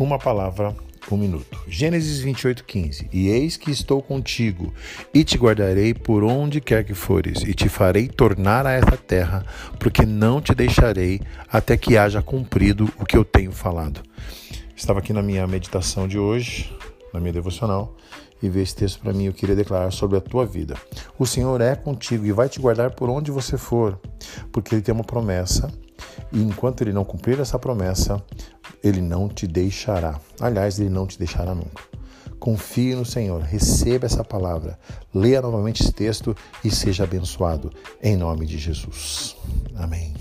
Uma palavra, um minuto. Gênesis 28, 15. E eis que estou contigo, e te guardarei por onde quer que fores, e te farei tornar a essa terra, porque não te deixarei até que haja cumprido o que eu tenho falado. Estava aqui na minha meditação de hoje, na minha devocional, e ver esse texto para mim, eu queria declarar sobre a tua vida. O Senhor é contigo e vai te guardar por onde você for, porque Ele tem uma promessa, e enquanto Ele não cumprir essa promessa, Ele não te deixará. Aliás, Ele não te deixará nunca. Confie no Senhor, receba essa palavra, leia novamente esse texto e seja abençoado, em nome de Jesus. Amém.